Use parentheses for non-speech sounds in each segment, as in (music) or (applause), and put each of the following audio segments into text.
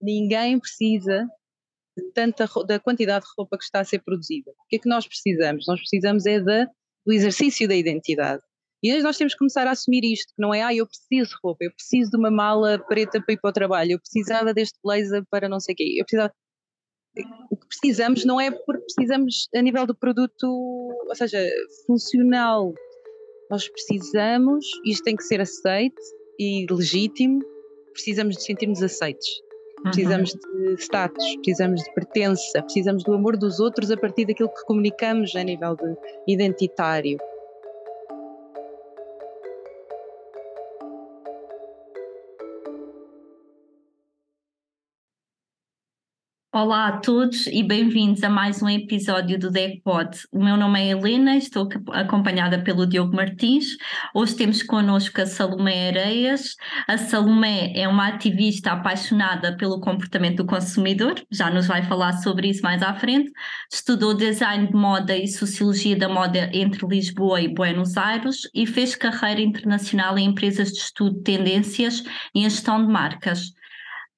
ninguém precisa de tanta da quantidade de roupa que está a ser produzida. O que é que nós precisamos? Nós precisamos é da, do exercício da identidade. E nós temos que começar a assumir isto, que não é, ah, eu preciso de roupa, eu preciso de uma mala preta para ir para o trabalho, eu precisava deste blazer para não sei o quê, eu precisava... O que precisamos não é porque precisamos a nível do produto, ou seja, funcional. Nós precisamos, isto tem que ser aceito e legítimo, precisamos de sentirmos aceitos. Precisamos uhum. de status, precisamos de pertença, precisamos do amor dos outros a partir daquilo que comunicamos a nível de identitário. Olá a todos e bem-vindos a mais um episódio do DECPOD. O meu nome é Helena, estou acompanhada pelo Diogo Martins. Hoje temos connosco a Salomé Areias. A Salomé é uma ativista apaixonada pelo comportamento do consumidor, já nos vai falar sobre isso mais à frente. Estudou design de moda e sociologia da moda entre Lisboa e Buenos Aires e fez carreira internacional em empresas de estudo de tendências e em gestão de marcas.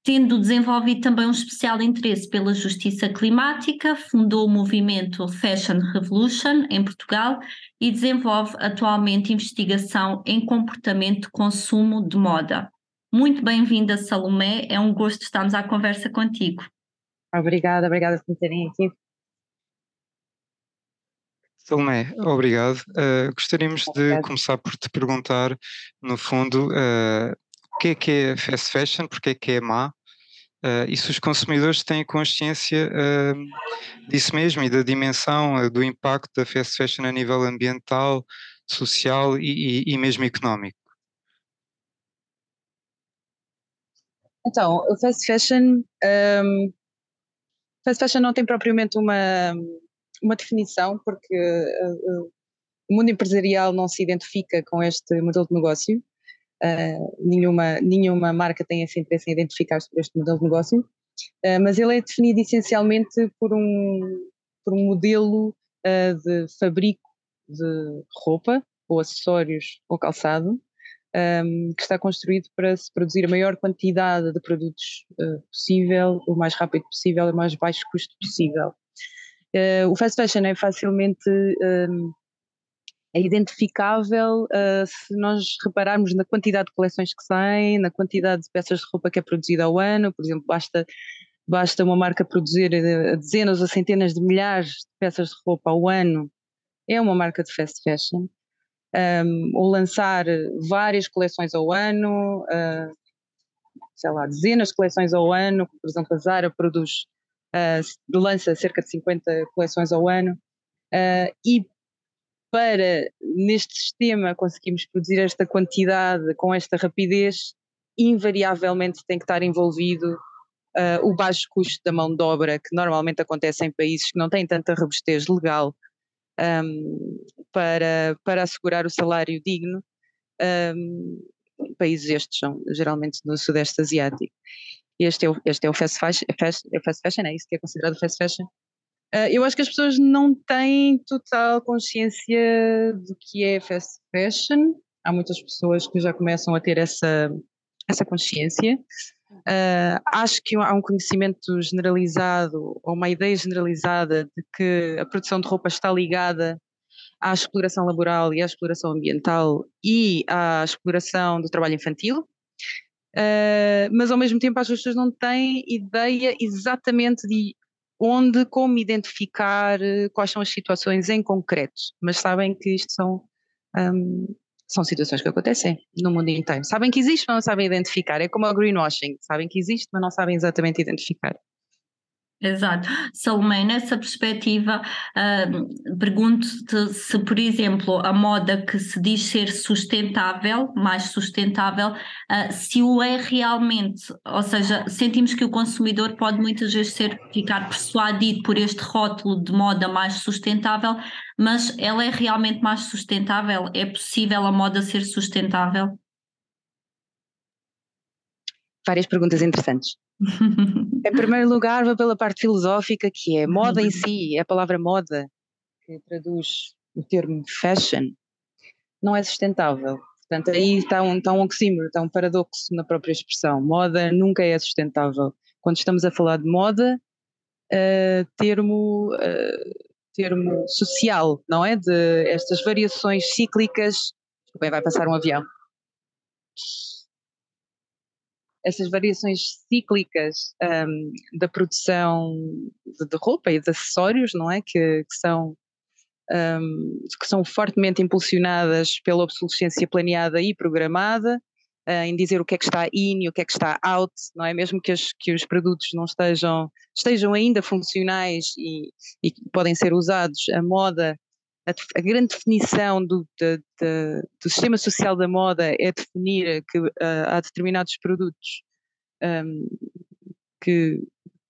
Tendo desenvolvido também um especial interesse pela justiça climática, fundou o movimento Fashion Revolution em Portugal e desenvolve atualmente investigação em comportamento de consumo de moda. Muito bem-vinda, Salomé, é um gosto estarmos à conversa contigo. Obrigada, obrigada por me terem aqui. Salomé, obrigado. Uh, gostaríamos de começar por te perguntar, no fundo, uh, o que é que é fast fashion, porque é que é má, uh, e se os consumidores têm consciência uh, disso mesmo e da dimensão, uh, do impacto da fast fashion a nível ambiental, social e, e, e mesmo económico. Então, o fast fashion, um, fast fashion não tem propriamente uma, uma definição, porque uh, o mundo empresarial não se identifica com este modelo de negócio. Uh, nenhuma, nenhuma marca tem esse interesse em identificar-se por este modelo de negócio, uh, mas ele é definido essencialmente por um, por um modelo uh, de fabrico de roupa, ou acessórios, ou calçado, um, que está construído para se produzir a maior quantidade de produtos possível, o mais rápido possível e o mais baixo custo possível. o fast fashion é facilmente é identificável uh, se nós repararmos na quantidade de coleções que saem, na quantidade de peças de roupa que é produzida ao ano, por exemplo, basta, basta uma marca produzir uh, dezenas ou centenas de milhares de peças de roupa ao ano, é uma marca de fast fashion, um, ou lançar várias coleções ao ano, uh, sei lá, dezenas de coleções ao ano, por exemplo, a Zara produz, lança cerca de 50 coleções ao ano, e para neste sistema conseguirmos produzir esta quantidade com esta rapidez, invariavelmente tem que estar envolvido uh, o baixo custo da mão de obra, que normalmente acontece em países que não têm tanta robustez legal um, para, para assegurar o salário digno. Um, países estes são geralmente no Sudeste Asiático. Este é o, este é o fast, fashion, fast, é fast fashion, é isso que é considerado fast fashion. Uh, eu acho que as pessoas não têm total consciência do que é fast fashion. Há muitas pessoas que já começam a ter essa, essa consciência. Uh, acho que há um conhecimento generalizado, ou uma ideia generalizada, de que a produção de roupa está ligada à exploração laboral e à exploração ambiental e à exploração do trabalho infantil. Uh, mas ao mesmo tempo as pessoas não têm ideia exatamente de onde, como identificar eh, quais são as situações em concreto, mas sabem que isto são, um, são situações que acontecem no mundo inteiro. Sabem que existe, mas não sabem identificar. É como o greenwashing, sabem que existe, mas não sabem exatamente identificar. Exato. Salomé, nessa perspectiva, uh, pergunto-te se, por exemplo, a moda que se diz ser sustentável, mais sustentável, uh, se o é realmente, ou seja, sentimos que o consumidor pode muitas vezes ser, ficar persuadido por este rótulo de moda mais sustentável, mas ela é realmente mais sustentável? É possível a moda ser sustentável? Várias perguntas interessantes. (laughs) em primeiro lugar, vou pela parte filosófica, que é moda em si, a palavra moda, que traduz o termo fashion, não é sustentável. Portanto, aí está um, está um oxímoro, está um paradoxo na própria expressão. Moda nunca é sustentável. quando estamos a falar de moda, uh, termo, uh, termo social, não é? De estas variações cíclicas. Bem, vai passar um avião. Essas variações cíclicas um, da produção de, de, roupa e de acessórios, não é? Que, que são um, que são fortemente impulsionadas pela obsolescência planeada e programada, uh, em dizer o que é que está in e o que é que está out, não é? Mesmo que, as, que os produtos não estejam, estejam ainda funcionais e, e podem ser usados, a moda, a, grande definição do, de, de, do sistema social da moda é definir que uh, há determinados produtos um, que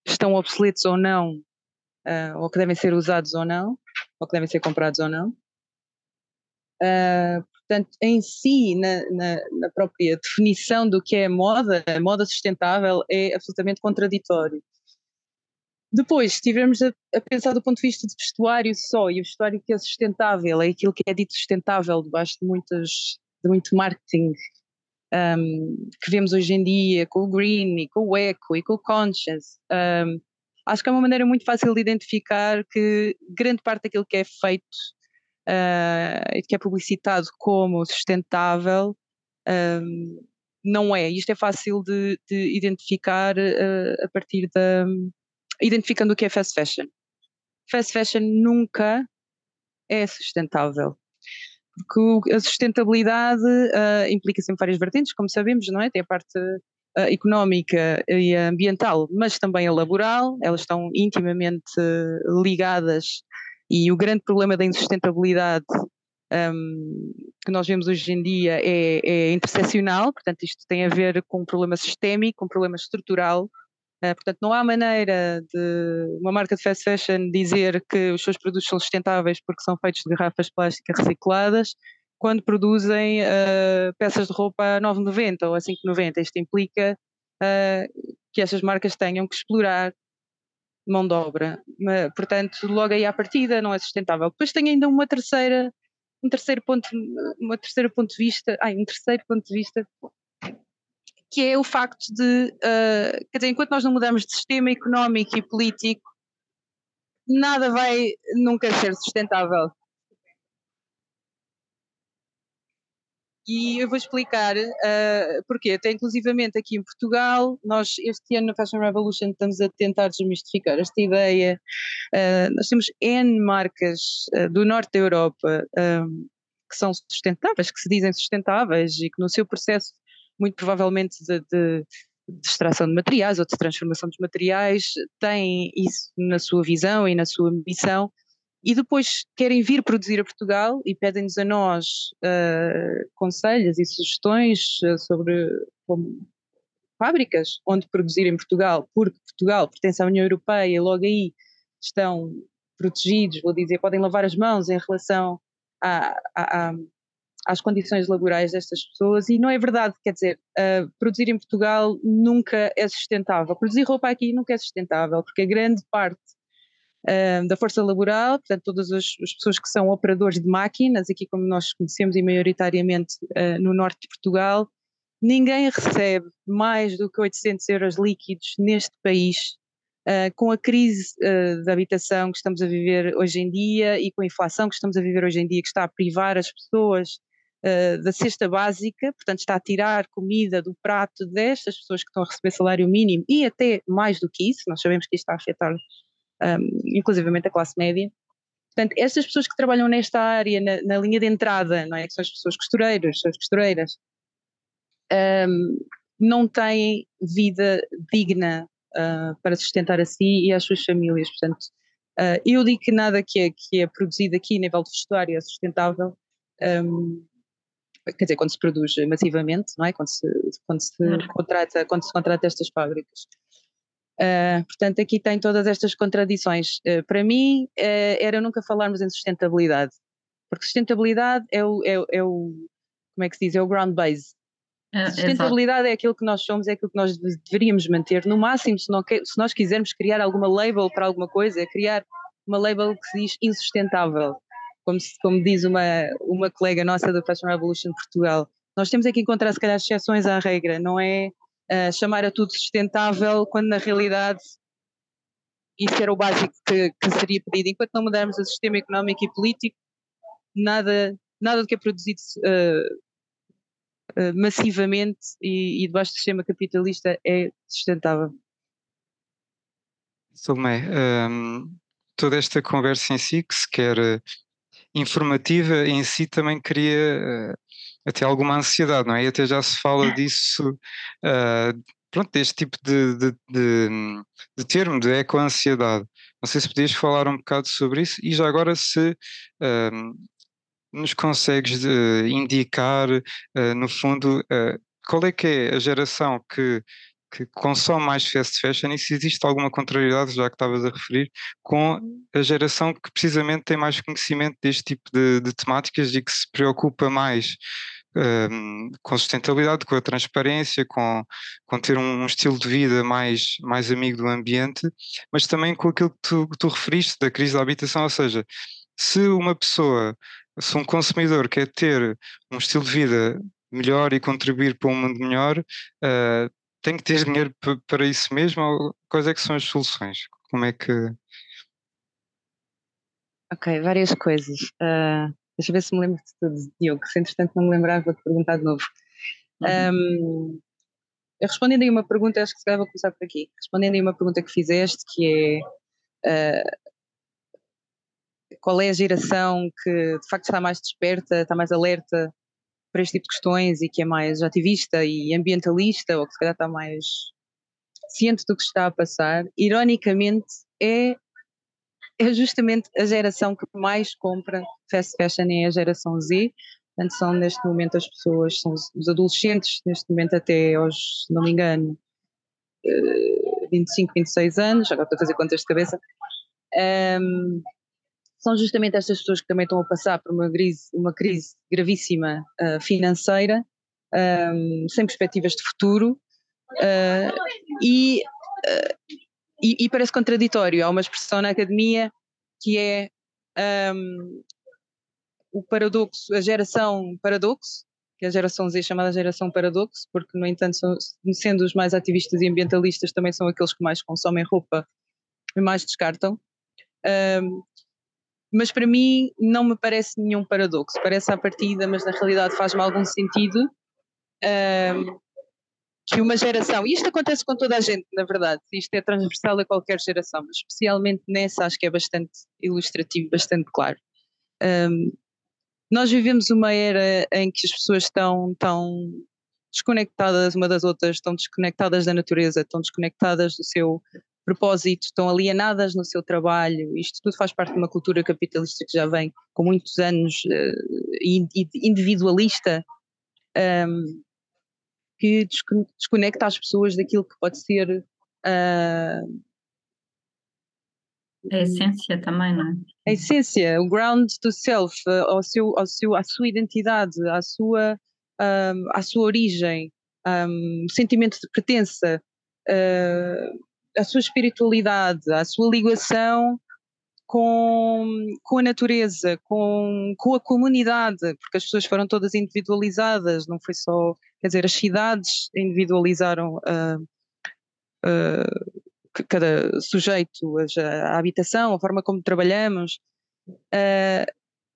estão obsoletos ou não, uh, ou que devem ser usados ou não, ou que devem ser comprados ou não. Uh, portanto, em si, na, na, na, própria definição do que é moda, moda sustentável é absolutamente contraditório. Depois, se estivermos a, a, pensar do ponto de vista de vestuário só, e o vestuário que é sustentável, é aquilo que é dito sustentável debaixo de, muitas, de muito marketing um, que vemos hoje em dia, com o green, e com o eco, e com o conscious, um, acho que é uma maneira muito fácil de identificar que grande parte daquilo que é feito uh, que é publicitado como sustentável um, não é. Isto é fácil de, de identificar uh, a partir da. Identificando o que é fast fashion. Fast fashion nunca é sustentável. Porque a sustentabilidade uh, implica sempre várias vertentes, como sabemos, não é? Tem a parte uh, económica e ambiental, mas também a laboral, elas estão intimamente ligadas e o grande problema da insustentabilidade um, que nós vemos hoje em dia é, é interseccional, portanto, isto tem a ver com um problema sistémico, um problema estrutural. Uh, portanto, não há maneira de uma marca de fast fashion dizer que os seus produtos são sustentáveis porque são feitos de garrafas plásticas recicladas quando produzem uh, peças de roupa a 9,90 ou a 5,90. Isto implica uh, que estas marcas tenham que explorar mão de obra. Portanto, logo aí à partida não é sustentável. Depois tem ainda uma terceira, um terceiro ponto, uma terceira ponto de vista, ai, um terceiro ponto de vista, que é o facto de, uh, quer dizer, enquanto nós não mudamos de sistema económico e político, nada vai nunca ser sustentável. E eu vou explicar uh, porquê. Até inclusivamente aqui em Portugal, nós este ano na Fashion Revolution estamos a tentar desmistificar esta ideia. Uh, nós temos N marcas uh, do norte da Europa um, que são sustentáveis, que se dizem sustentáveis e que no seu processo, muito provavelmente de, de, de extração de materiais ou de transformação dos materiais, têm isso na sua visão e na sua missão e depois querem vir produzir a Portugal e pedem-nos a nós uh, conselhos e sugestões uh, sobre como, fábricas onde produzir em Portugal, porque Portugal pertence à União Europeia logo aí estão protegidos, vou dizer, podem lavar as mãos em relação a, a, às condições laborais destas pessoas e não é verdade, quer dizer, uh, produzir em Portugal nunca é sustentável, produzir roupa aqui nunca é sustentável, porque a grande parte da força laboral, portanto, todas as, as, pessoas que são operadores de máquinas, aqui como nós conhecemos e maioritariamente uh, no norte de Portugal, ninguém recebe mais do que 800 euros líquidos neste país, uh, com a crise uh, da habitação que estamos a viver hoje em dia e com a inflação que estamos a viver hoje em dia, que está a privar as pessoas da cesta básica, portanto, está a tirar comida do prato destas pessoas que estão a receber salário mínimo e até mais do que isso, nós sabemos que isto está a afetar um, inclusivamente a classe média. Portanto, estas pessoas que trabalham nesta área, na, na, linha de entrada, não é? que são as pessoas costureiras, as costureiras, um, não têm vida digna uh, para sustentar a si e as suas famílias. Portanto, uh, eu digo que nada que é, que é produzido aqui a nível de vestuário é sustentável. Um, quer dizer, quando se produz massivamente, não é? Quando se, quando se, contrata, quando se contrata estas fábricas. Uh, portanto, aqui tem todas estas contradições. Uh, para mim, uh, era nunca falarmos em sustentabilidade, porque sustentabilidade é o, é, é o como é que se diz, é o ground base. É, sustentabilidade é aquilo que nós somos, é aquilo que nós deveríamos manter. No máximo, se, não, se nós quisermos criar alguma label para alguma coisa, é criar uma label que se diz insustentável, como, como diz uma, uma colega nossa da Fashion Revolution Portugal. Nós temos é que encontrar, se calhar, exceções à regra, não é uh, chamar a tudo sustentável, quando na realidade isso era o básico que, que, seria pedido. Enquanto não mudarmos o sistema económico e político, nada, nada do que é produzido uh, uh, massivamente e, e debaixo do sistema capitalista é sustentável. Salomé, um, toda esta conversa em si, que se quer informativa, em si também cria uh, até alguma ansiedade, não é? E até já se fala disso, uh, pronto, deste tipo de, de, de, de termo, de eco-ansiedade. Não sei se podias falar um bocado sobre isso e já agora se uh, nos consegues indicar, no fundo, qual é que é a geração que que consome mais fast fashion e se existe alguma contrariedade, já que estavas a referir, com a geração que precisamente tem mais conhecimento deste tipo de, de temáticas e que se preocupa mais um, com sustentabilidade, com a transparência, com, com ter um, estilo de vida mais, mais amigo do ambiente, mas também com aquilo que tu, que tu referiste da crise da habitação, ou seja, se uma pessoa, se um consumidor quer ter um estilo de vida melhor e contribuir para um mundo melhor, uh, tem que ter dinheiro para isso mesmo? Ou quais é que são as soluções? Como é que. Ok, várias coisas. Uh, deixa eu ver se me lembro de tudo, Diogo, se entretanto não me lembrar, vou-te perguntar de novo. Uhum. Um, respondendo aí uma pergunta, acho que se calhar vou começar por aqui. Respondendo aí uma pergunta que fizeste, que é uh, qual é a geração que de facto está mais desperta, está mais alerta para este tipo de questões e que é mais ativista e ambientalista, ou que se calhar está mais ciente do que está a passar, ironicamente é, é justamente a geração que mais compra fast fashion é a geração Z. Portanto, são neste momento as pessoas, são os adolescentes, neste momento até aos, se não me engano, 25, eh, 26 anos, agora estou a fazer contas de cabeça. Um, são justamente estas pessoas que também estão a passar por uma crise, uma crise gravíssima uh, financeira, um, sem perspectivas de futuro, uh, e, uh, e, e, parece contraditório. Há uma expressão na academia que é um, o paradoxo, a geração paradoxo, que é a geração Z chamada geração paradoxo, porque, no entanto, são, sendo os mais ativistas e ambientalistas, também são aqueles que mais consomem roupa e mais descartam. Um, mas para mim não me parece nenhum paradoxo. Parece à partida, mas na realidade faz-me algum sentido um, que uma geração, e isto acontece com toda a gente, na verdade, isto é transversal a qualquer geração, mas especialmente nessa acho que é bastante ilustrativo, bastante claro. Um, nós vivemos uma era em que as pessoas estão tão desconectadas uma das outras, estão desconectadas da natureza, estão desconectadas do seu propósito, estão alienadas no seu trabalho. Isto tudo faz parte de uma cultura capitalista que já vem com muitos anos uh, individualista, um, que desconecta as pessoas daquilo que pode ser. Uh, a essência também, não é? A essência, o ground to self, uh, ao seu, ao seu, à sua identidade, à sua, um, à sua origem, um, sentimento de pertença. Uh, a sua espiritualidade, a sua ligação com, com a natureza, com, com a comunidade, porque as pessoas foram todas individualizadas, não foi só, quer dizer, as cidades individualizaram uh, uh, cada sujeito, a, a, habitação, a forma como trabalhamos. Uh,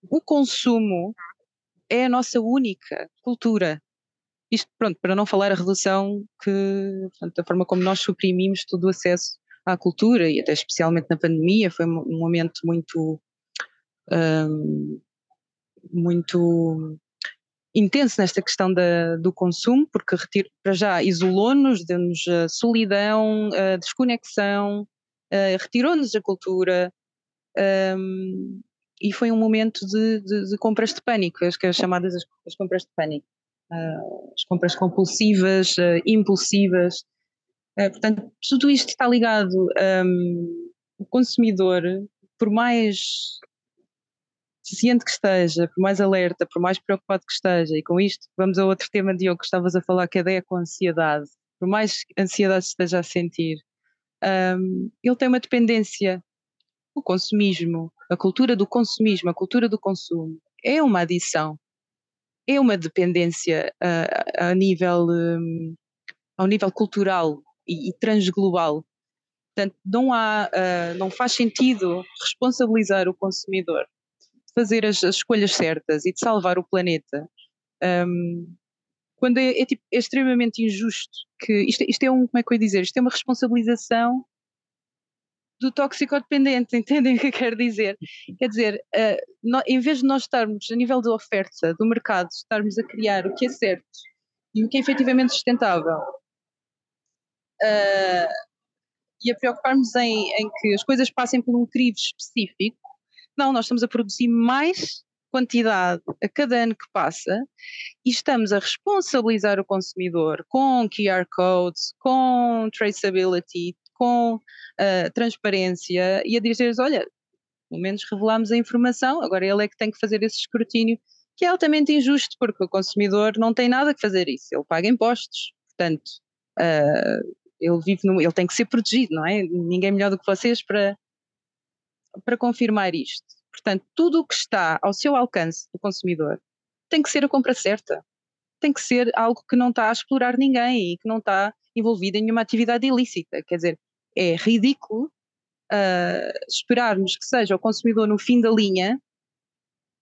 o consumo é a nossa única cultura. Isto, pronto, para não falar a redução que, portanto, da forma como nós suprimimos todo o acesso à cultura e até especialmente na pandemia foi um momento muito um, muito intenso nesta questão da, do consumo, porque retiro, para já isolou-nos, deu-nos solidão, a desconexão, retirou-nos a cultura um, e foi um momento de, de, de, compras de pânico, as, as chamadas as, as compras de pânico as compras compulsivas, uh, impulsivas. Uh, portanto, tudo isto está ligado. Um, o consumidor, por mais ciente que esteja, por mais alerta, por mais preocupado que esteja, e com isto vamos a outro tema, Diogo, que estavas a falar, que é com ansiedade. Por mais ansiedade esteja a sentir, um, ele tem uma dependência. O consumismo, a cultura do consumismo, a cultura do consumo, é uma adição é uma dependência a, a nível um, ao nível cultural e, e transglobal. Portanto, não há, uh, não faz sentido responsabilizar o consumidor de fazer as, as escolhas certas e de salvar o planeta. Um, quando é, é, tipo, é, extremamente injusto que isto, isto é um, como é que eu ia dizer, isto é uma responsabilização do toxicodependente, (laughs) entendem o que eu quero dizer? Quer dizer, uh, no, em vez de nós estarmos a nível da oferta do mercado, estarmos a criar o que é certo e o que é efetivamente sustentável uh, e a preocuparmos em, em, que as coisas passem por um crivo específico, não, nós estamos a produzir mais quantidade a cada ano que passa e estamos a responsabilizar o consumidor com QR codes, com traceability, com uh, transparência e a dizer-lhes, olha, pelo menos revelamos a informação, agora ele é que tem que fazer esse escrutínio, que é altamente injusto, porque o consumidor não tem nada que fazer isso, ele paga impostos, portanto, uh, ele vive no, ele tem que ser protegido, não é? Ninguém melhor do que vocês para, para confirmar isto. Portanto, tudo o que está ao seu alcance do consumidor tem que ser a compra certa. Tem que ser algo que não está a explorar ninguém e que não está envolvido em nenhuma atividade ilícita. Quer dizer, é ridículo uh, esperarmos que seja o consumidor no fim da linha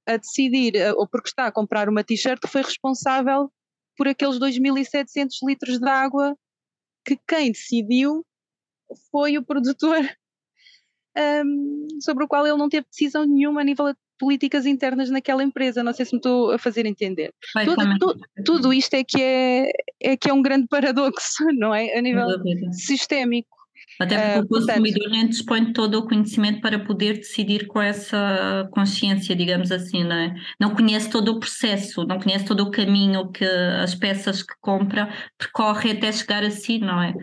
a decidir, uh, ou porque está a comprar uma t-shirt, que foi responsável por aqueles 2.700 litros de água que quem decidiu foi o produtor (laughs) um, sobre o qual ele não teve decisão nenhuma a nível de políticas internas naquela empresa. Não sei se me estou a fazer entender. Tudo, tudo, tudo, isto é que é, é que é um grande paradoxo, (laughs) não é? A nível sistémico. Até porque uh, o consumidor portanto, nem dispõe de todo o conhecimento para poder decidir com essa consciência, digamos assim, não é? Não conhece todo o processo, não conhece todo o caminho que as peças que compra percorrem até chegar a si, não é?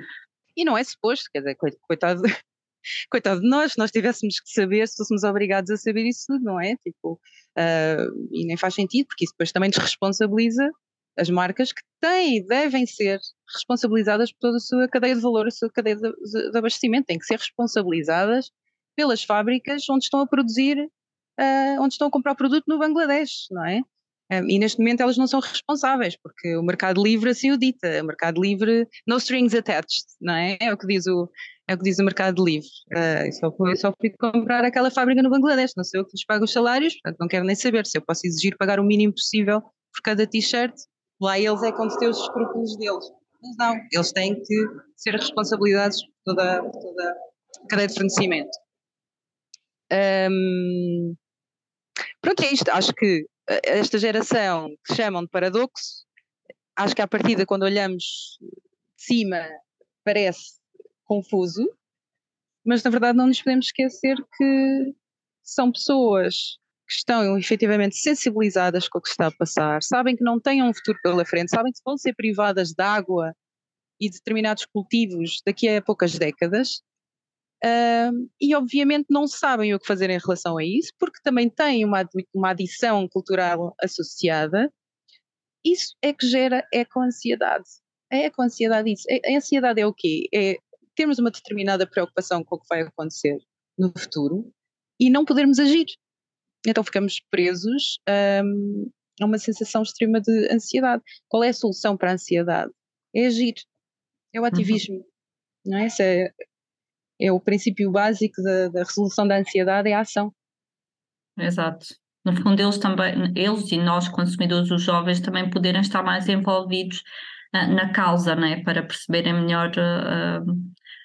E não é suposto, quer dizer, coitado, (laughs) coitado de nós, nós tivéssemos que saber se fôssemos obrigados a saber isso tudo, não é? Tipo, uh, e nem faz sentido, porque isso depois também desresponsabiliza as marcas que têm e devem ser responsabilizadas por toda a sua cadeia de valor, a sua cadeia de, de, abastecimento, têm que ser responsabilizadas pelas fábricas onde estão a produzir, uh, onde estão a comprar o produto no Bangladesh, não é? Um, e neste momento elas não são responsáveis, porque o mercado livre assim o dita, o mercado livre, no strings attached, não é? É o que diz o, é o que diz o mercado livre. Uh, eu, só, eu fui comprar aquela fábrica no Bangladesh, não sei eu que lhes pago os salários, portanto não quero nem saber se eu posso exigir pagar o mínimo possível por cada t-shirt, lá eles é quando têm os escrúpulos deles. Mas não, eles têm que ser responsabilizados por toda, toda a cadeia de fornecimento. Um, pronto, é isto. Acho que eh, esta geração que chamam de paradoxo, acho que à partida, quando olhamos de cima, parece confuso, mas na verdade não nos podemos esquecer que são pessoas que estão efetivamente sensibilizadas com o que está a passar, sabem que não têm um futuro pela frente, sabem que vão ser privadas de água e de determinados cultivos daqui a poucas décadas, uh, e obviamente não sabem o que fazer em relação a isso, porque também têm uma, uma adição cultural associada. Isso é que gera eco-ansiedade. É eco-ansiedade isso. A ansiedade é o quê? É termos uma determinada preocupação com o que vai acontecer no futuro e não podermos agir. Então ficamos presos um, a uma sensação extrema de ansiedade. Qual é a solução para a ansiedade? É agir, é o uhum. ativismo. Uhum. Não é? Esse é, é o princípio básico da, da resolução da ansiedade, é a ação. Exato. No fundo, eles também, eles e nós, consumidores, os jovens, também poderem estar mais envolvidos uh, na causa, né? para perceberem melhor uh,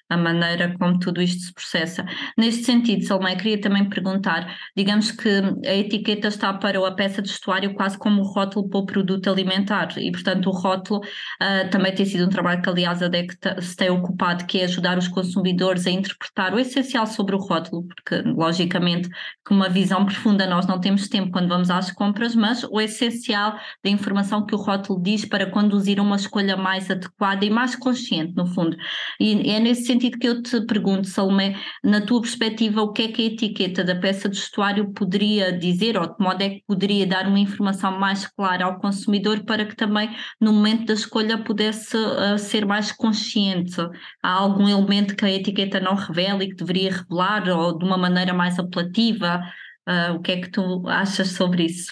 a maneira como tudo isto se processa. Neste sentido, Salomé, queria também perguntar, digamos que a etiqueta está para a peça de vestuário quase como o rótulo para o produto alimentar e, portanto, o rótulo uh, também tem sido um trabalho que, aliás, a DEC se tem ocupado, que é ajudar os consumidores a interpretar o essencial sobre o rótulo, porque, logicamente, com uma visão profunda nós não temos tempo quando vamos às compras, mas o essencial da informação que o rótulo diz para conduzir uma escolha mais adequada e mais consciente, no fundo. E é nesse sentido sentido que eu te pergunto, Salomé, na tua perspectiva, o que é que a etiqueta da peça de vestuário poderia dizer, ou de modo é que poderia dar uma informação mais clara ao consumidor para que também no momento da escolha pudesse uh, ser mais consciente? Há algum elemento que a etiqueta não revela e que deveria revelar, ou de uma maneira mais apelativa? Uh, o que é que tu achas sobre isso?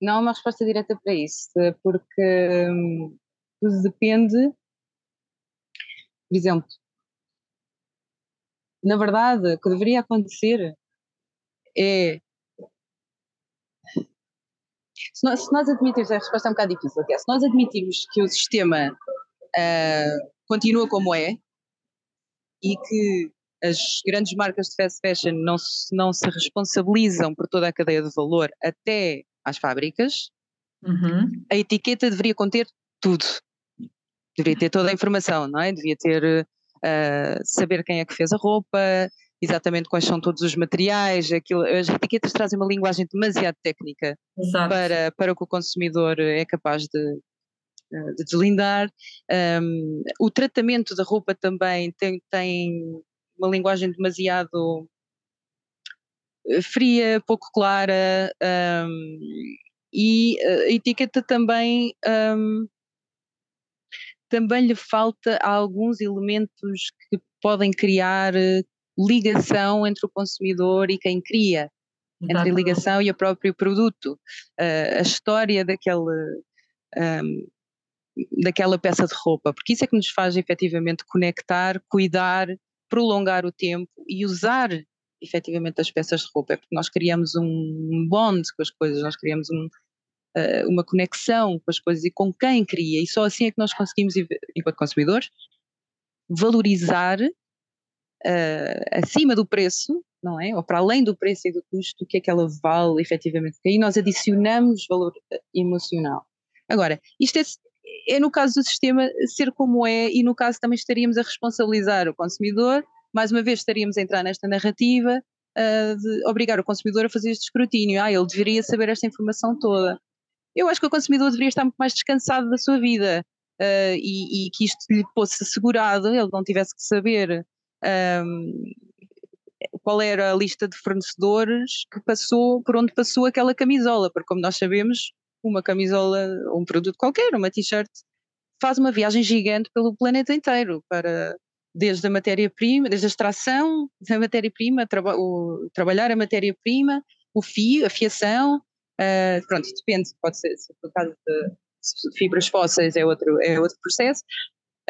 não há uma resposta direta para isso, porque hum, tudo depende. Por exemplo, na verdade, o que deveria acontecer é. Se nós, se nós admitirmos, a resposta é um bocado difícil, é, se nós admitirmos que o sistema uh, continua como é e que as grandes marcas de fast fashion não se, não se responsabilizam por toda a cadeia de valor até às fábricas, uhum. a etiqueta deveria conter tudo. Deveria ter toda a informação, não é? Devia ter uh, saber quem é que fez a roupa, exatamente quais são todos os materiais, aquilo, as etiquetas trazem uma linguagem demasiado técnica para, para o que o consumidor é capaz de, ah, de deslindar. Um, o tratamento da roupa também tem, tem uma linguagem demasiado eh, fria, pouco clara, um, e a etiqueta também um, também lhe falta alguns elementos que podem criar eh, ligação entre o consumidor e quem cria, entre a ligação e o próprio produto. Uh, a história daquele, um, daquela peça de roupa, porque isso é que nos faz efetivamente conectar, cuidar, prolongar o tempo e usar efetivamente as peças de roupa, é porque nós criamos um bond com as coisas, nós criamos um, uh, uma conexão com as coisas e com quem cria, e só assim é que nós conseguimos, enquanto consumidores, valorizar uh, acima do preço, não é? Ou para além do preço e do custo, o que é que ela vale efetivamente, porque aí nós adicionamos valor eh, emocional. Agora, isto é, é no caso do sistema ser como é, e no caso também estaríamos a responsabilizar o consumidor, mais uma vez estaríamos a entrar nesta narrativa de obrigar o consumidor a fazer este escrutínio. Ah, ele deveria saber esta informação toda. Eu acho que o consumidor deveria estar muito mais descansado da sua vida uh, e, e, que isto lhe fosse assegurado, ele não tivesse que saber um, qual era a lista de fornecedores que passou, por onde passou aquela camisola, porque como nós sabemos, uma camisola, um produto qualquer, uma t-shirt, faz uma viagem gigante pelo planeta inteiro para desde a matéria-prima, desde a extração da matéria-prima, traba trabalhar a matéria-prima, o fio, a fiação, uh, pronto, depende, pode ser, se for caso de fibras fósseis é outro, é outro processo,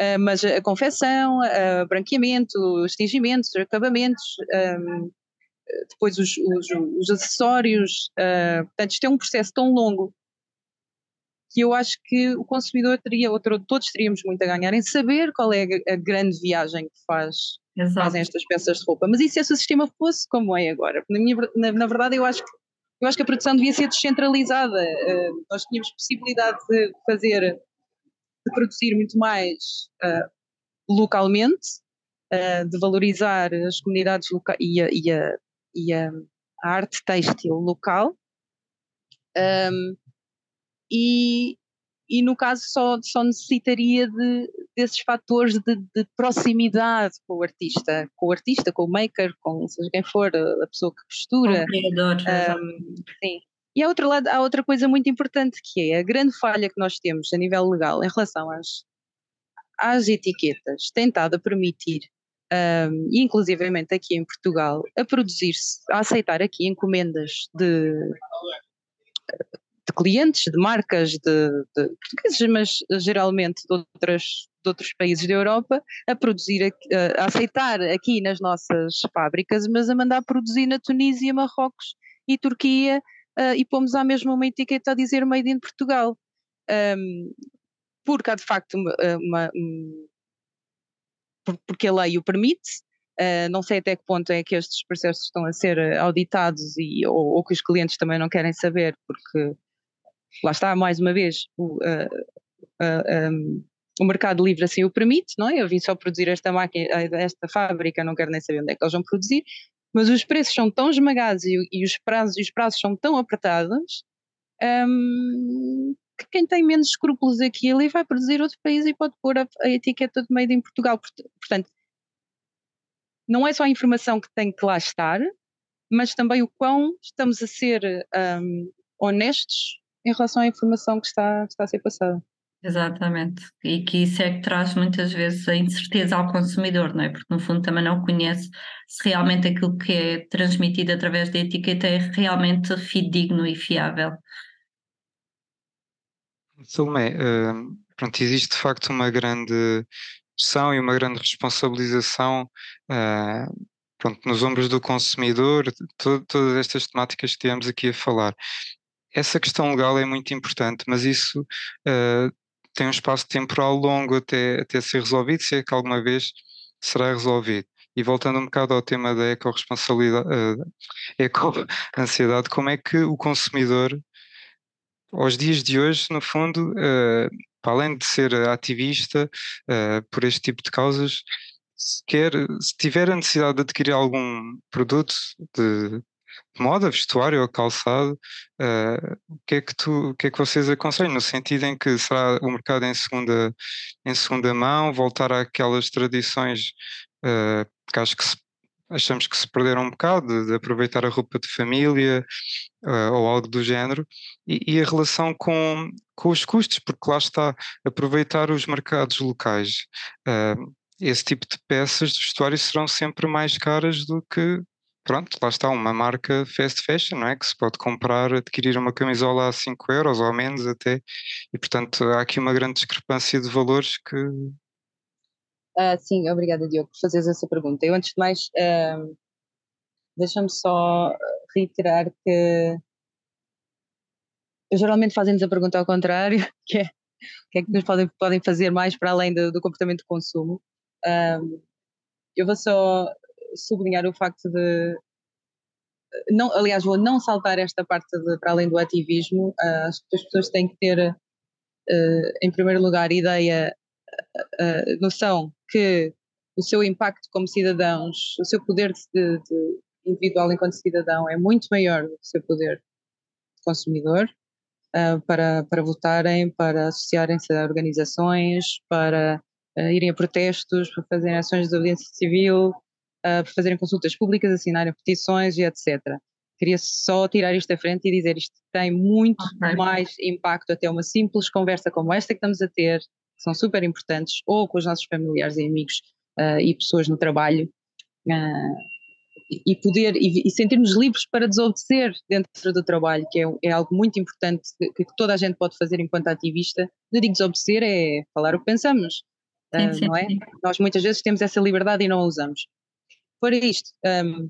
uh, mas a confecção, uh, branqueamento, os tingimentos, os acabamentos, um, depois os, os, os acessórios, uh, portanto isto é um processo tão longo que eu acho que o consumidor teria, ou todos teríamos muito a ganhar em saber qual é a, a grande viagem que faz, fazem estas peças de roupa. Mas e se esse sistema fosse como é agora? Na, minha, na, na verdade, eu acho que eu acho que a produção devia ser descentralizada. Uh, nós tínhamos possibilidade de fazer, de produzir muito mais uh, localmente, uh, de valorizar as comunidades locais e, a, e, a, e a, a, arte têxtil local. Um, e, e no caso só, só necessitaria de, desses fatores de, de, proximidade com o artista, com o artista, com o maker, com seja quem for, a, pessoa que costura. Um, sim. E há, outro lado, há outra coisa muito importante que é a grande falha que nós temos a nível legal em relação às, às etiquetas, tentado a permitir, um, inclusivamente aqui em Portugal, a produzir-se, a aceitar aqui encomendas de de clientes, de marcas, de, de portugueses, mas geralmente de, outras, de outros países da Europa, a produzir, a, a, aceitar aqui nas nossas fábricas, mas a mandar produzir na Tunísia, Marrocos e Turquia, uh, e pomos à mesma uma etiqueta a dizer Made in Portugal. Um, porque há de facto uma, uma um, porque a lei o permite, Uh, não sei até que ponto é que estes processos estão a ser auditados e, ou, ou, que os clientes também não querem saber, porque lá está, mais uma vez, o, um, o mercado livre assim o permite, não é? Eu vim só produzir esta máquina, esta fábrica, não quero nem saber onde é que eles vão produzir, mas os preços são tão esmagados e, e os, prazos, e os prazos são tão apertados um, que quem tem menos escrúpulos aqui ali vai produzir outro país e pode pôr a, a etiqueta de made em Portugal. Portanto, não é só a informação que tem que lá estar, mas também o quão estamos a ser um, honestos em relação à informação que está, que está a ser passada. Exatamente, e que isso é que traz muitas vezes a incerteza ao consumidor, não é? Porque no fundo também não conhece se realmente aquilo que é transmitido através da etiqueta é realmente fidedigno e fiável. Salomé, uh, pronto, existe de facto uma grande pressão e uma grande responsabilização uh, pronto, nos ombros do consumidor, to todas estas temáticas que temos aqui a falar. Essa questão legal é muito importante, mas isso uh, tem um espaço temporal longo até, até ser resolvido, se é que alguma vez será resolvido. E voltando um bocado ao tema da eco-responsabilidade, uh, eco-ansiedade, (laughs) como é que o consumidor, aos dias de hoje, no fundo, uh, para além de ser ativista uh, por este tipo de causas, se, quer, se tiver a necessidade de adquirir algum produto de, moda, vestuário ou calçado, uh, o, que é que tu, o que é que vocês aconselham? No sentido em que será o mercado em segunda, em segunda mão, voltar àquelas tradições uh, que acho que se, achamos que se perderam um bocado, de, de aproveitar a roupa de família uh, ou algo do género, e, e, a relação com, com os custos, porque lá está, aproveitar os mercados locais. esse tipo de peças de vestuário serão sempre mais caras do que pronto, lá está uma marca fast fashion, não é? Que se pode comprar, adquirir uma camisola a 5 euros ou menos até, e portanto há aqui uma grande discrepância de valores que. Uh, sim, obrigada Diogo por fazeres essa pergunta. Eu antes de mais, uh, deixa-me só reiterar que geralmente fazem-nos a pergunta ao contrário, (laughs) que é o que é que nos podem, podem fazer mais para além do, do comportamento de consumo. Uh, eu vou só sublinhar o facto de. Não, aliás, vou não saltar esta parte de, para além do ativismo. Uh, as pessoas têm que ter, uh, em primeiro lugar, ideia, uh, noção que o seu impacto como cidadãos, o seu poder de, de individual enquanto cidadão é muito maior do que o seu poder de consumidor. Para, para votarem, para associarem-se a organizações, para irem a protestos, para fazerem ações de audiência civil, uh, por fazerem consultas públicas, assinarem petições e etc. Queria só tirar isto à frente e dizer isto tem muito okay. mais impacto até uma simples conversa como esta que estamos a ter, que são super importantes, ou com os nossos familiares e amigos uh, e pessoas no trabalho, uh, e poder e, e sentirmos livres para desobedecer dentro do trabalho, que é, é algo muito importante que, que, toda a gente pode fazer enquanto ativista. Eu digo desobedecer é falar o que pensamos, sim, sim, não é? Sim. Nós muitas vezes temos essa liberdade e não a usamos. Para isto, um,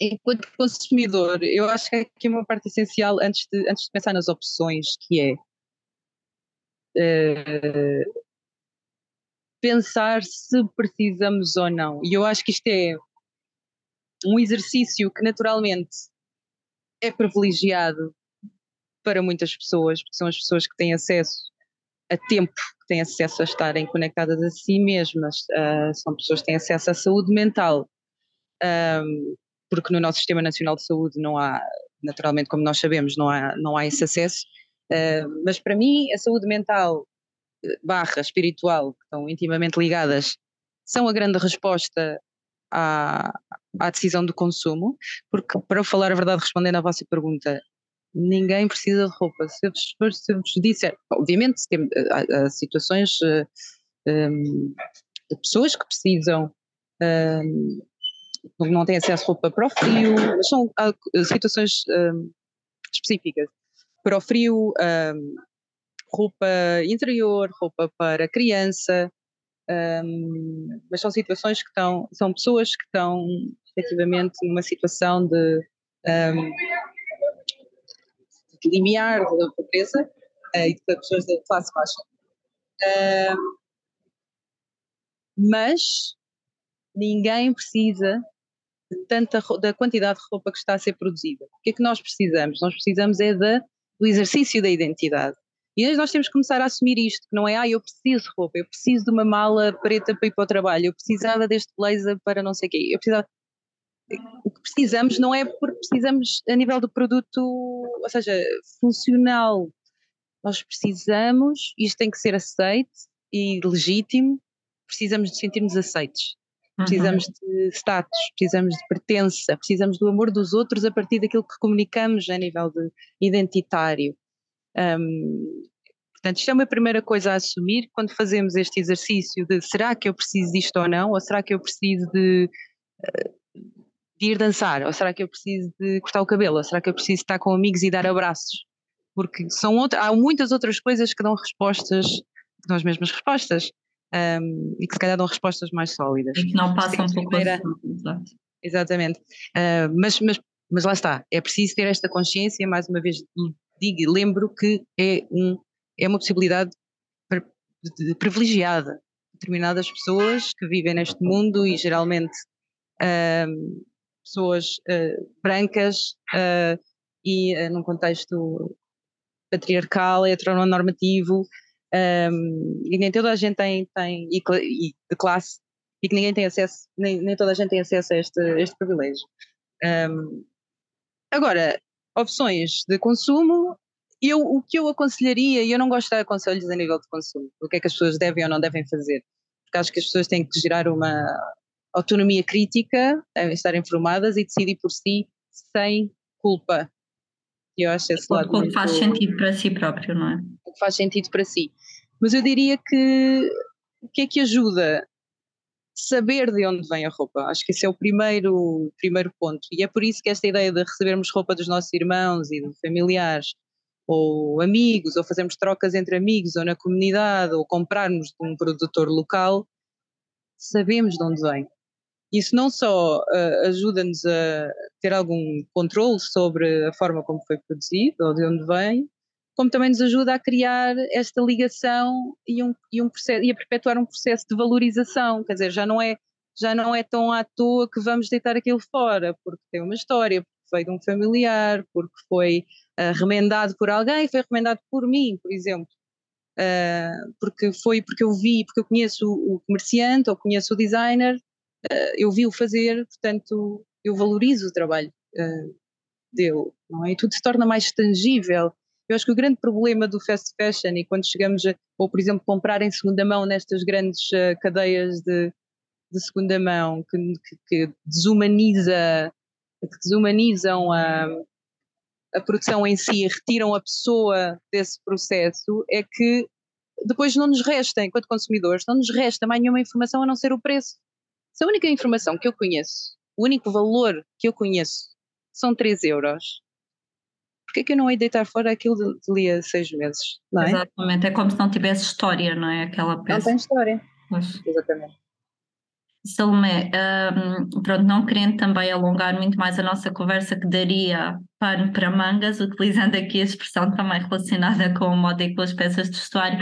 enquanto consumidor, eu acho que é aqui uma parte essencial antes de, antes de pensar nas opções, que é uh, pensar se precisamos ou não. E eu acho que isto é um exercício que naturalmente é privilegiado para muitas pessoas, porque são as pessoas que têm acesso a tempo, que têm acesso a estarem conectadas a si mesmas, uh, são pessoas que têm acesso à saúde mental, um, porque no nosso Sistema Nacional de Saúde não há, naturalmente, como nós sabemos, não há, não há esse acesso, uh, mas para mim a saúde mental eh, barra espiritual, que estão intimamente ligadas, são a grande resposta à, à decisão do consumo, porque para falar a verdade, respondendo à vossa pergunta, ninguém precisa de roupa. Se eu vos, se eu vos disser, obviamente tem, há, há situações uh, eh, um, de pessoas que precisam, um, não têm acesso a roupa para o frio, são situações um, específicas. Para o frio, roupa interior, roupa para criança, mas são situações que estão, são pessoas que estão efetivamente numa situação de limiar da pobreza uh, e de pessoas da classe baixa. Mas ninguém precisa de tanta da quantidade de roupa que está a ser produzida. O que é que nós precisamos? Nós precisamos é da, do exercício da identidade. E nós temos que começar a assumir isto, que não é, ah, eu preciso de roupa, eu preciso de uma mala preta para ir para o trabalho, eu precisava deste blazer para não sei o quê, eu precisava o que precisamos não é porque precisamos a nível do produto, ou seja, funcional. Nós precisamos, isto tem que ser aceito e legítimo, precisamos de sentirmos aceitos. Precisamos uhum. de status, precisamos de pertença, precisamos do amor dos outros a partir daquilo que comunicamos a nível de identitário. Um, portanto, isto é uma primeira coisa a assumir quando fazemos este exercício de será que eu preciso disto ou não, ou será que eu preciso de uh, de ir dançar? Ou será que eu preciso de cortar o cabelo? Ou será que eu preciso estar com amigos e dar abraços? porque são outra, há muitas outras coisas que dão respostas, que dão as mesmas respostas, um, e que se calhar dão respostas mais sólidas. E que não passam pelo consumo, Exatamente. Uh, mas, mas, mas lá está, é preciso ter esta consciência, mais uma vez digo lembro que é, um, é uma possibilidade privilegiada. Determinadas pessoas que vivem neste mundo e geralmente uh, pessoas uh, brancas uh, e uh, num contexto patriarcal, heteronormativo, um, e nem toda a gente tem, tem e, e, de classe, e que ninguém tem acesso, nem, nem toda a gente tem acesso a este, este privilégio. Um, agora, opções de consumo, eu, o que eu aconselharia, e eu não gosto de dar conselhos a nível de consumo, o que é que as pessoas devem ou não devem fazer, porque acho que as pessoas têm que gerar uma autonomia crítica, devem estar informadas e decidir por si sem culpa. Eu acho esse lado. O que faz sentido para si próprio, não é? O que faz sentido para si. Mas eu diria que o que é que ajuda? Saber de onde vem a roupa. Acho que esse é o primeiro, primeiro ponto. E é por isso que esta ideia de recebermos roupa dos nossos irmãos e de familiares, ou amigos, ou fazermos trocas entre amigos, ou na comunidade, ou comprarmos de um produtor local, sabemos de onde vem. Isso não só uh, ajuda-nos a ter algum controle sobre a forma como foi produzido ou de onde vem, como também nos ajuda a criar esta ligação e, um, e, um processo, e a perpetuar um processo de valorização. Quer dizer, já não é já não é tão à toa que vamos deitar aquilo fora, porque tem uma história, porque foi de um familiar, porque foi uh, remendado por alguém, foi remendado por mim, por exemplo. Uh, porque foi porque eu vi, porque eu conheço o, o comerciante ou conheço o designer eu vi-o fazer, portanto, eu valorizo o trabalho uh, dele, não é? E tudo se torna mais tangível. Eu acho que o grande problema do fast fashion e quando chegamos a, ou por exemplo, comprar em segunda mão nestas grandes uh, cadeias de, de segunda mão que, que, que, desumaniza, que desumanizam a, a produção em si retiram a pessoa desse processo, é que depois não nos resta, enquanto consumidores, não nos resta mais nenhuma informação a não ser o preço. Se a única informação que eu conheço, o único valor que eu conheço são 3 euros, porquê é que eu não hei deitar fora aquilo de, de seis meses? Não é? Exatamente, é como se não tivesse história, não é? Aquela peça. Não tem história. Pois. Exatamente. Salomé, um, pronto, não querendo também alongar muito mais a nossa conversa, que daria pano para mangas, utilizando aqui a expressão também relacionada com a moda e com as peças de vestuário,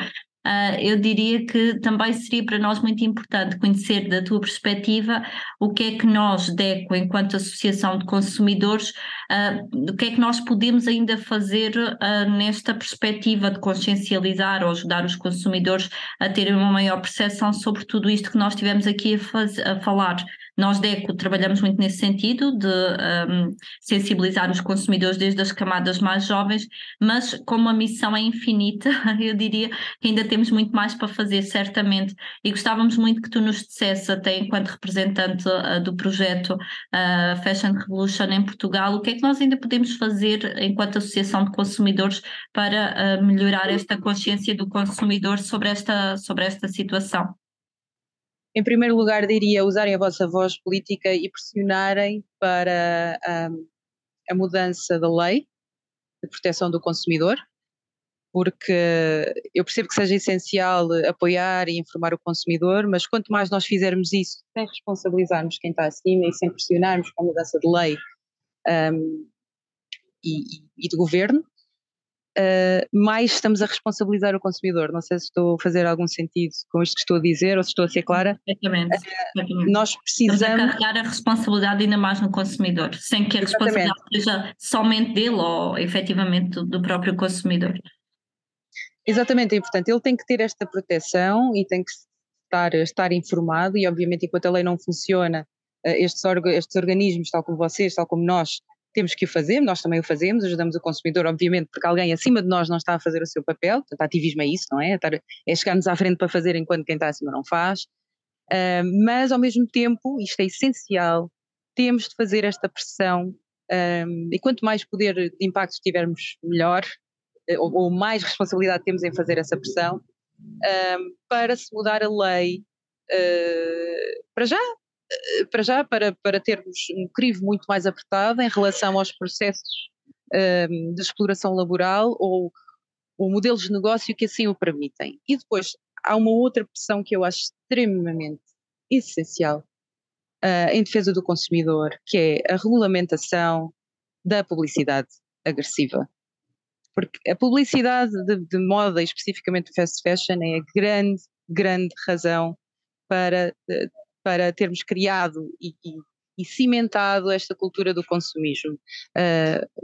Uh, eu diria que também seria para nós muito importante conhecer da tua perspectiva o que é que nós, DECO, enquanto Associação de Consumidores, uh, o que é que nós podemos ainda fazer uh, nesta perspectiva de consciencializar ou ajudar os consumidores a terem uma maior percepção sobre tudo isto que nós tivemos aqui a, faz, a falar. Nós, DECO, trabalhamos muito nesse sentido de um, sensibilizar os consumidores desde as camadas mais jovens, mas como a missão é infinita, (laughs) eu diria que ainda temos muito mais para fazer, certamente, e gostávamos muito que tu nos dissesse, até enquanto representante uh, do projeto uh, Fashion Revolution em Portugal, o que é que nós ainda podemos fazer enquanto Associação de Consumidores para uh, melhorar esta consciência do consumidor sobre esta, sobre esta situação? Em primeiro lugar, diria usarem a vossa voz política e pressionarem para um, a mudança da lei de proteção do consumidor, porque eu percebo que seja essencial apoiar e informar o consumidor, mas quanto mais nós fizermos isso sem responsabilizarmos quem está acima e sem pressionarmos com a mudança de lei um, e, e, de governo, uh, mais estamos a responsabilizar o consumidor. Não sei se estou a fazer algum sentido com isto que estou a dizer ou se estou a ser clara. Exatamente. Uh, nós precisamos. Estamos a carregar a responsabilidade ainda mais no consumidor, sem que a responsabilidade seja somente dele ou efetivamente do, do próprio consumidor. Exatamente, e portanto ele tem que ter esta proteção e tem que estar, estar informado e obviamente enquanto a lei não funciona, eh, estes, estes organismos, tal como vocês, tal como nós, temos que o fazer, nós também o fazemos, ajudamos o consumidor, obviamente, porque alguém acima de nós não está a fazer o seu papel, portanto, ativismo é isso, não é? É chegar-nos à frente para fazer enquanto quem está acima não faz, uh, mas ao mesmo tempo, isto é essencial, temos de fazer esta pressão um, e quanto mais poder de impacto tivermos, melhor, eh, ou, ou, mais responsabilidade temos em fazer essa pressão, um, para se mudar a lei uh, para já, para já, para, para termos um crivo muito mais apertado em relação aos processos um, de exploração laboral ou, ou modelos de negócio que assim o permitem. E depois há uma outra pressão que eu acho extremamente essencial uh, em defesa do consumidor, que é a regulamentação da publicidade agressiva. Porque a publicidade de, de moda, especificamente fast fashion, é a grande, grande razão para, para termos criado e, e, e cimentado esta cultura do consumismo. Uh,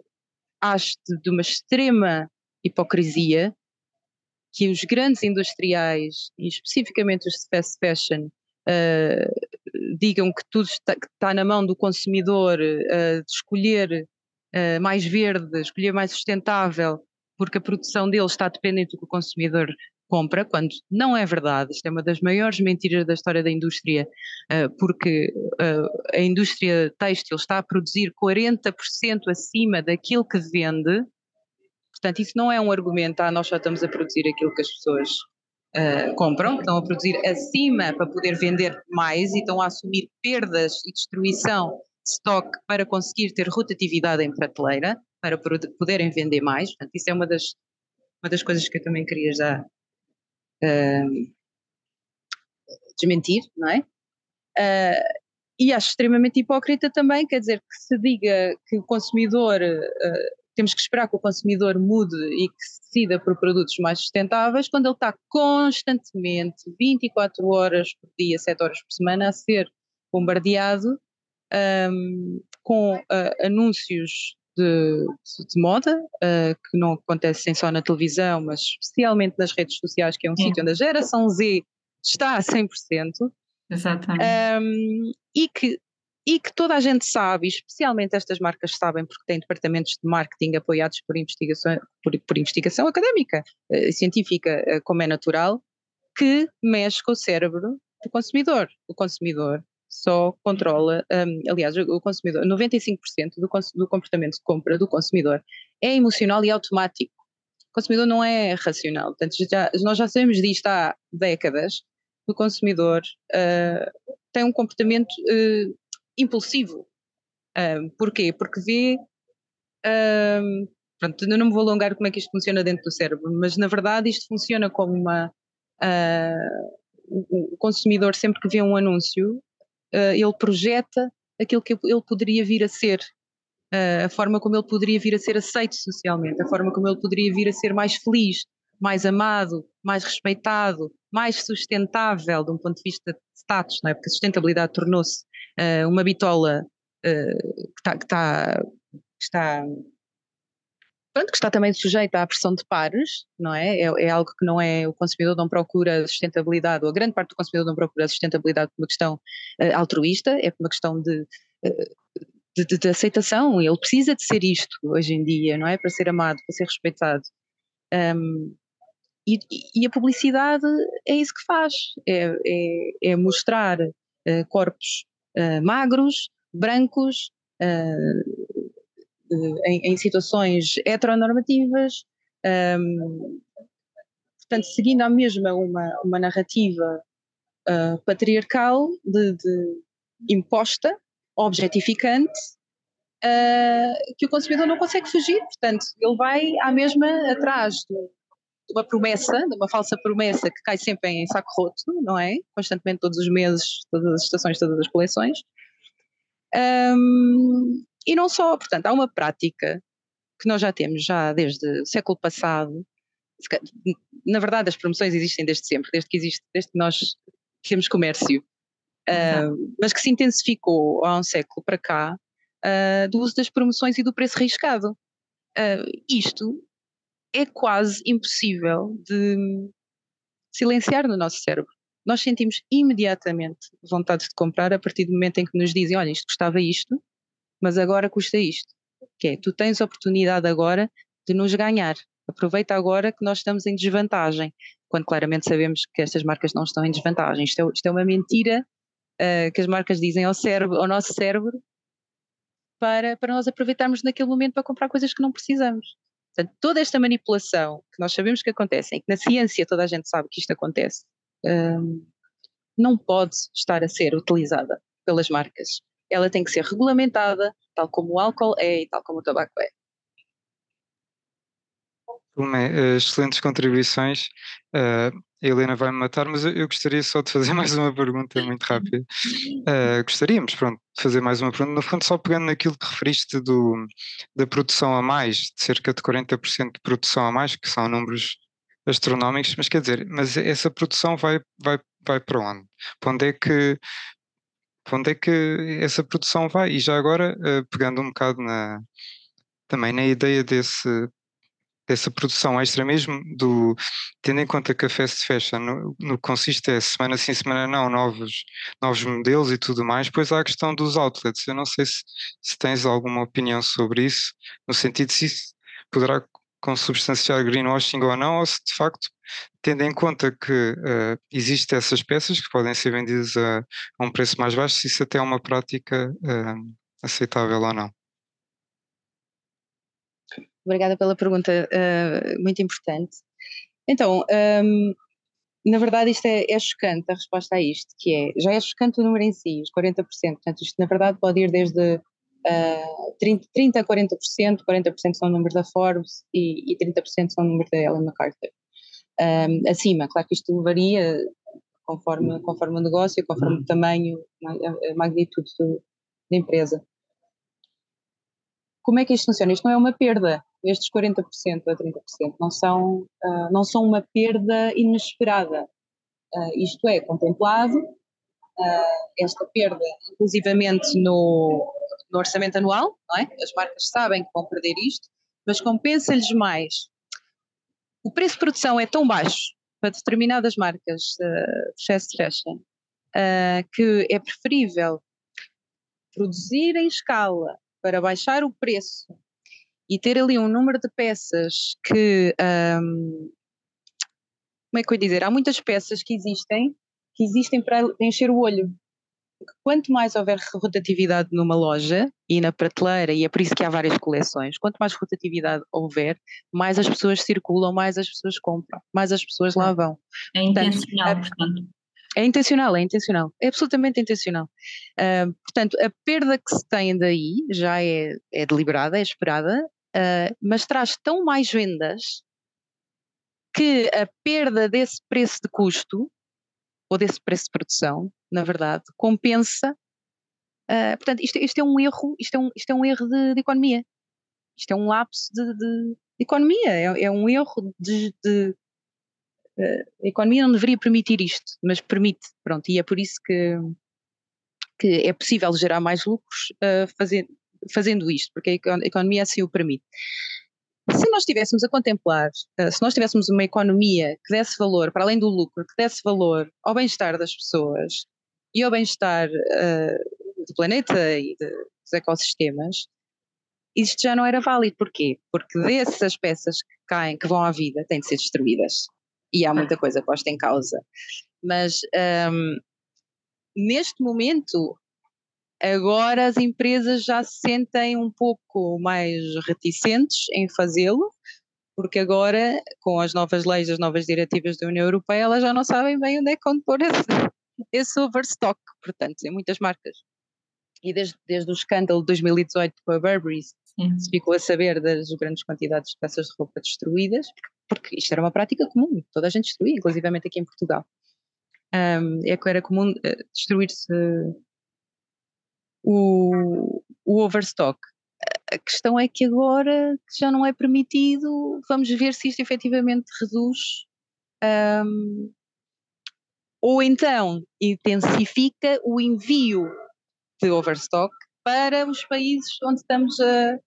acho de uma extrema hipocrisia que os grandes industriais, e especificamente os de fast fashion, uh, digam que tudo está, que está, na mão do consumidor uh, de escolher uh, mais verde, escolher mais sustentável, porque a produção deles está dependente do que o consumidor compra, quando não é verdade. Isto é uma das maiores mentiras da história da indústria, porque a indústria têxtil está a produzir 40% acima daquilo que vende. Portanto, isso não é um argumento, ah, nós só estamos a produzir aquilo que as pessoas uh, compram, estão a produzir acima para poder vender mais e estão a assumir perdas e destruição de stock para conseguir ter rotatividade em prateleira, para poderem vender mais. Portanto, isso é uma das, uma das coisas que eu também queria já desmentir, não é? Uh, e acho extremamente hipócrita também, quer dizer, que se diga que o consumidor uh, temos que esperar que o consumidor mude e que se decida por produtos mais sustentáveis quando ele está constantemente, 24 horas por dia, 7 horas por semana, a ser bombardeado um, com uh, anúncios de, de moda, uh, que não acontecem só na televisão, mas especialmente nas redes sociais, que é um é. sítio onde a geração Z está a 100%. Exatamente. Um, e que e que toda a gente sabe, especialmente estas marcas sabem, porque têm departamentos de marketing apoiados por investigação, por, por investigação académica, uh, científica, uh, como é natural, que mexe com o cérebro do consumidor. O consumidor só controla, um, aliás, o consumidor, 95% do, do comportamento de compra do consumidor é emocional e automático. O consumidor não é racional. Portanto, já, nós já sabemos disto há décadas. O consumidor uh, tem um comportamento uh, impulsivo. Um, porquê? Porque vê. Um, pronto, não me vou alongar como é que isto funciona dentro do cérebro, mas na verdade isto funciona como uma. Uh, o consumidor, sempre que vê um anúncio, uh, ele projeta aquilo que ele poderia vir a ser, uh, a forma como ele poderia vir a ser aceito socialmente, a forma como ele poderia vir a ser mais feliz, mais amado, mais respeitado, mais sustentável de um ponto de vista de status, não é? porque a sustentabilidade tornou-se uh, uma bitola uh, que, tá, que, tá, que, está pronto, que está também sujeita à pressão de pares, não é? é? é? algo que não é, o consumidor não procura sustentabilidade, ou a grande parte do consumidor não procura sustentabilidade por uma questão uh, altruísta, é por uma questão de, de, de, de, aceitação, ele precisa de ser isto hoje em dia, não é? Para ser amado, para ser respeitado. Um, e, e, a publicidade é isso que faz, é, é, é mostrar uh, corpos uh, magros, brancos, uh, em, em, situações heteronormativas, um, portanto, seguindo a mesma uma, uma narrativa patriarcal de, de, imposta, objetificante, que o consumidor não consegue fugir, portanto, ele vai à mesma atrás de uma promessa, de uma falsa promessa que cai sempre em saco roto, não é? Constantemente, todos os meses, todas as estações, todas as coleções. Um, e não só, portanto, há uma prática que nós já temos já desde o século passado. Na verdade, as promoções existem desde sempre, desde que existe, desde que nós temos comércio, uh, mas que se intensificou há um século para cá uh, do uso das promoções e do preço riscado. Uh, isto é quase impossível de silenciar no nosso cérebro. Nós sentimos imediatamente vontade de comprar a partir do momento em que nos dizem: olha, isto custava isto, mas agora custa isto. Que é, tu tens a oportunidade agora de nos ganhar. Aproveita agora que nós estamos em desvantagem, quando claramente sabemos que estas marcas não estão em desvantagem. Isto é, isto é uma mentira uh, que as marcas dizem ao, cérebro, ao nosso cérebro para, para nós aproveitarmos naquele momento para comprar coisas que não precisamos. Portanto, toda esta manipulação que nós sabemos que acontece, e que na ciência toda a gente sabe que isto acontece, um, não pode estar a ser utilizada pelas marcas. Ela tem que ser regulamentada, tal como o álcool é e tal como o tabaco é. Uh, excelentes contribuições. Uh, a Helena vai me matar, mas eu, gostaria só de fazer (laughs) mais uma pergunta muito rápida. Uh, gostaríamos, pronto, de fazer mais uma pergunta. No fundo, só pegando naquilo que referiste do, da produção a mais, de cerca de 40% de produção a mais, que são números astronómicos, mas quer dizer, mas essa produção vai, vai, vai para onde? Para onde é que para onde é que essa produção vai? E já agora, uh, pegando um bocado na, também na ideia desse dessa produção extra mesmo, do, tendo em conta que a fast fashion no, no consiste é semana sim, semana não, novos, novos modelos e tudo mais, depois há a questão dos outlets. Eu não sei se, se tens alguma opinião sobre isso, no sentido se isso poderá consubstanciar greenwashing ou não, ou se de facto, tendo em conta que uh, existem essas peças que podem ser vendidas a, a, um preço mais baixo, se isso até é uma prática uh, aceitável ou não. Obrigada pela pergunta, uh, muito importante. Então, um, na verdade, isto é, é, chocante a resposta a isto, que é, já é chocante o número em si, os 40%, portanto, isto na verdade pode ir desde uh, 30, 30 a 40%, 40% são números da Forbes e, e 30% são números da Ellen MacArthur. Um, acima, claro que isto varia conforme, conforme o negócio, conforme o tamanho, a magnitude do, da empresa. Como é que isto funciona? Isto não é uma perda, estes 40% a 30% não são, uh, não são uma perda inesperada. Uh, isto é contemplado, uh, esta perda, inclusivamente no, no orçamento anual, não é? As marcas sabem que vão perder isto, mas compensa-lhes mais. O preço de produção é tão baixo para determinadas marcas uh, fast fashion uh, que é preferível produzir em escala para baixar o preço e ter ali um número de peças que. Um, como é que eu ia dizer? Há muitas peças que existem que existem para encher o olho. Quanto mais houver rotatividade numa loja e na prateleira, e é por isso que há várias coleções, quanto mais rotatividade houver, mais as pessoas circulam, mais as pessoas compram, mais as pessoas lá vão. É intencional, portanto. portanto. É intencional, é intencional, é absolutamente intencional. Uh, portanto, a perda que se tem daí já é, é deliberada, é esperada, uh, mas traz tão mais vendas que a perda desse preço de custo, ou desse preço de produção, na verdade, compensa. Uh, portanto, isto, isto, é um erro, isto é um, isto é um erro de, de economia. Isto é um lapso de, de, economia, é, é, um erro de, de uh, a economia não deveria permitir isto, mas permite, pronto, e é por isso que, que é possível gerar mais lucros uh, fazendo, fazendo isto, porque a economia assim o permite. Se nós estivéssemos a contemplar, uh, se nós tivéssemos uma economia que desse valor, para além do lucro, que desse valor ao bem-estar das pessoas e ao bem-estar uh, do planeta e de, dos ecossistemas, isto já não era válido. Porquê? Porque dessas peças que caem, que vão à vida, têm de ser destruídas. E há muita coisa posta em causa. Mas um, neste momento Agora as empresas já se sentem um pouco mais reticentes em fazê-lo, porque agora, com as novas leis, as novas diretivas da União Europeia, elas já não sabem bem onde é que vão pôr esse, esse overstock, portanto, em muitas marcas. E desde, desde o escândalo de 2018 com a Burberry, uhum. se ficou a saber das grandes quantidades de peças de roupa destruídas, porque isto era uma prática comum, toda a gente destruía, inclusivamente aqui em Portugal. Um, é que era comum uh, destruir-se o, o overstock. A questão é que agora já não é permitido, vamos ver se isto efetivamente reduz um, ou então intensifica o envio de overstock para os países onde estamos a,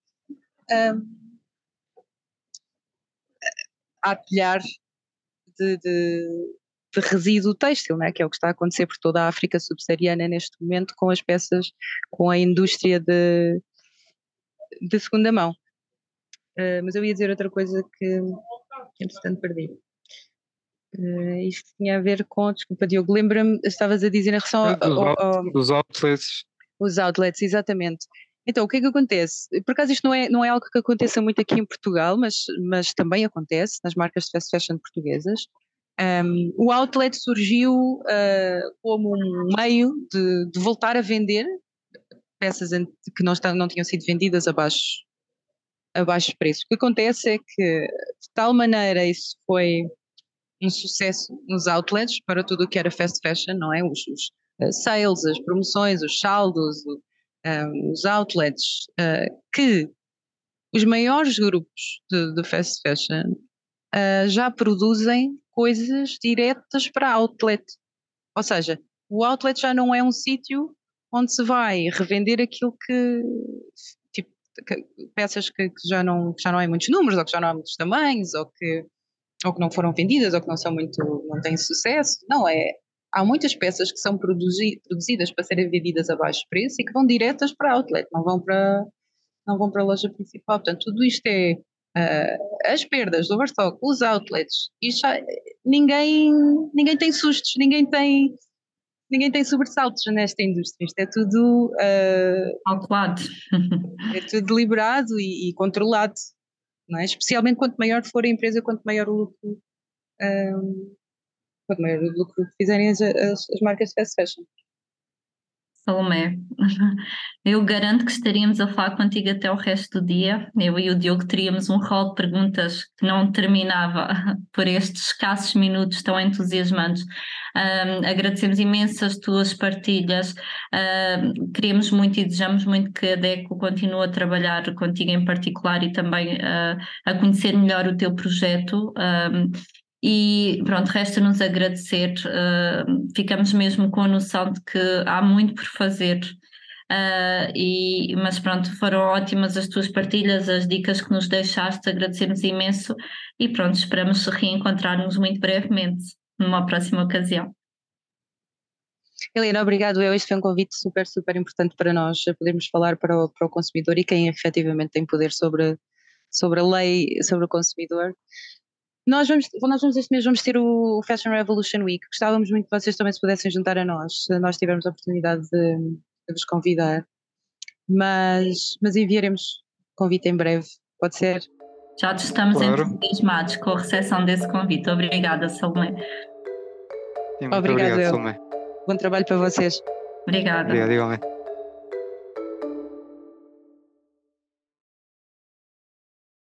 a, a de, de, de resíduo têxtil, né? que é o que está a acontecer por toda a África subsaariana neste momento com as peças, com a indústria de, de segunda mão. Uh, mas eu ia dizer outra coisa que, entretanto, perdi. Uh, isto tinha a ver com, desculpa Diogo, lembra-me, estavas a dizer em relação ao, ao, dos outlets. Os outlets, exatamente. Então, o que é que acontece? Por acaso isto não é, não é algo que aconteça muito aqui em Portugal, mas, mas também acontece nas marcas de fast fashion portuguesas. Um, o outlet surgiu uh, como um meio de, de, voltar a vender peças que não, não tinham sido vendidas abaixo a baixo preço. O que acontece é que, de tal maneira, isso foi um sucesso nos outlets para tudo o que era fast fashion, não é? Os, os uh, sales, as promoções, os saldos, um, eh, os outlets, uh, que os maiores grupos de, de fast fashion uh, já produzem coisas diretas para outlet. Ou seja, o outlet já não é um sítio onde se vai revender aquilo que tipo que, peças que, que, já não que já não há muitos números ou que já não há muitos tamanhos ou que ou que não foram vendidas ou que não são muito não têm sucesso não é há muitas peças que são produzi, produzidas para serem vendidas a baixo preço e que vão diretas para outlet não vão para não vão para a loja principal portanto tudo isto é uh, as perdas do overstock os outlets isto já, ninguém ninguém tem sustos ninguém tem ninguém tem sobressaltos nesta indústria. Isto é tudo. Uh, Calculado. é tudo deliberado e, e, controlado. Não é? Especialmente quanto maior for a empresa, quanto maior o lucro. Um, quanto maior o lucro que fizerem as, as, as marcas de fast fashion. Salomé, (laughs) eu garanto que estaríamos a falar contigo até o resto do dia. Eu e o Diogo teríamos um rol de perguntas que não terminava (laughs) por estes escassos minutos tão entusiasmantes. Um, agradecemos imenso as tuas partilhas. Um, queremos muito e desejamos muito que a DECO continue a trabalhar contigo em particular e também uh, a conhecer melhor o teu projeto. Um, e pronto, resta-nos agradecer. Uh, ficamos mesmo com a noção de que há muito por fazer. Uh, e, mas pronto, foram ótimas as tuas partilhas, as dicas que nos deixaste, agradecemos imenso e pronto, esperamos reencontrar-nos muito brevemente numa próxima ocasião. Helena, obrigado. Eu, este foi um convite super, super importante para nós podermos falar para o, para o consumidor e quem efetivamente tem poder sobre, sobre a lei, sobre o consumidor. Nós vamos, nós vamos este mês vamos ter o Fashion Revolution Week. Gostávamos muito que vocês também se pudessem juntar a nós, se nós tivermos a oportunidade de, de vos convidar. Mas, mas enviaremos convite em breve, pode ser? Já estamos claro. entusiasmados com a recepção desse convite. Obrigada, Salomé. Obrigada, obrigado, Salomé. Bom trabalho para vocês. Obrigada. Obrigado, igualmente.